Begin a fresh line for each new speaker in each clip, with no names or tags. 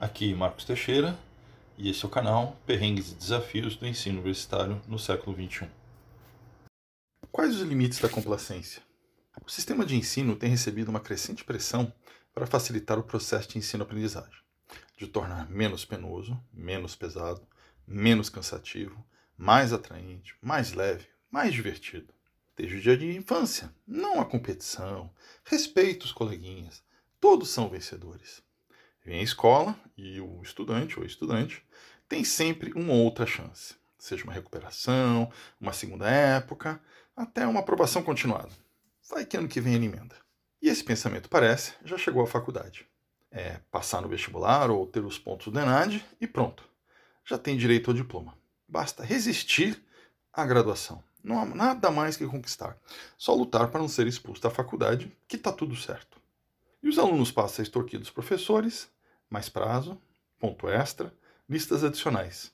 Aqui Marcos Teixeira e esse é o canal Perrengues e Desafios do Ensino Universitário no século XXI. Quais os limites da complacência? O sistema de ensino tem recebido uma crescente pressão para facilitar o processo de ensino-aprendizagem, de tornar menos penoso, menos pesado, menos cansativo, mais atraente, mais leve, mais divertido. Desde o dia de infância, não há competição, respeito os coleguinhas, todos são vencedores. Vem a escola e o estudante ou estudante tem sempre uma outra chance, seja uma recuperação, uma segunda época, até uma aprovação continuada. Vai que ano que vem ele emenda. E esse pensamento parece já chegou à faculdade. É passar no vestibular ou ter os pontos do ENAD e pronto. Já tem direito ao diploma. Basta resistir à graduação. Não há nada mais que conquistar. Só lutar para não ser expulso da faculdade, que está tudo certo. E os alunos passam a extorquir dos professores, mais prazo, ponto extra, listas adicionais,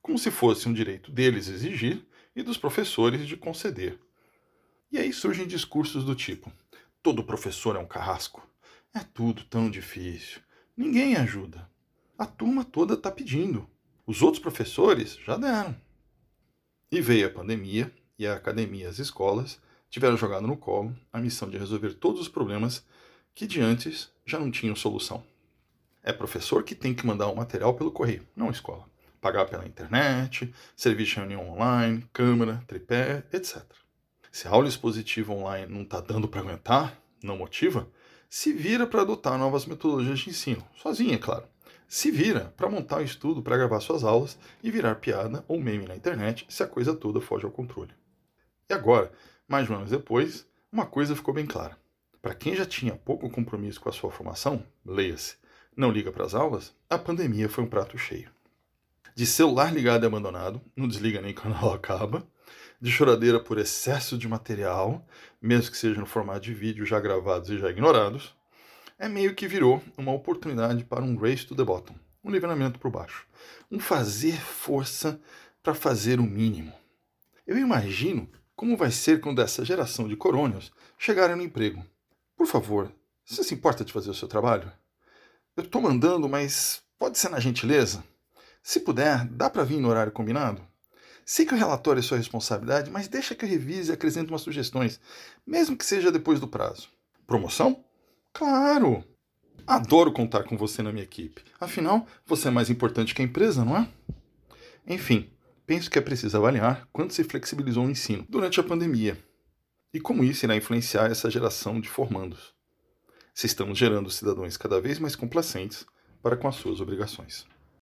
como se fosse um direito deles exigir e dos professores de conceder. E aí surgem discursos do tipo: todo professor é um carrasco, é tudo tão difícil, ninguém ajuda. A turma toda está pedindo, os outros professores já deram. E veio a pandemia e a academia e as escolas tiveram jogado no colo a missão de resolver todos os problemas que de antes já não tinham solução. É professor que tem que mandar o material pelo correio, não escola. Pagar pela internet, serviço de reunião online, câmera, tripé, etc. Se a aula expositiva online não está dando para aguentar, não motiva, se vira para adotar novas metodologias de ensino, sozinha, é claro. Se vira para montar um estudo para gravar suas aulas e virar piada ou meme na internet se a coisa toda foge ao controle. E agora, mais de um ano depois, uma coisa ficou bem clara. Para quem já tinha pouco compromisso com a sua formação, leia-se, não liga para as aulas, a pandemia foi um prato cheio. De celular ligado e abandonado, não desliga nem quando a aula acaba, de choradeira por excesso de material, mesmo que seja no formato de vídeo já gravados e já ignorados, é meio que virou uma oportunidade para um race to the bottom, um nivelamento por baixo, um fazer força para fazer o mínimo. Eu imagino como vai ser quando essa geração de corônios chegarem no emprego. Por favor, você se importa de fazer o seu trabalho? Eu estou mandando, mas pode ser na gentileza? Se puder, dá para vir no horário combinado? Sei que o relatório é sua responsabilidade, mas deixa que eu revise e acrescente umas sugestões, mesmo que seja depois do prazo. Promoção? Claro! Adoro contar com você na minha equipe. Afinal, você é mais importante que a empresa, não é? Enfim, penso que é preciso avaliar quanto se flexibilizou o ensino durante a pandemia e como isso irá influenciar essa geração de formandos se estamos gerando cidadãos cada vez mais complacentes para com as suas obrigações.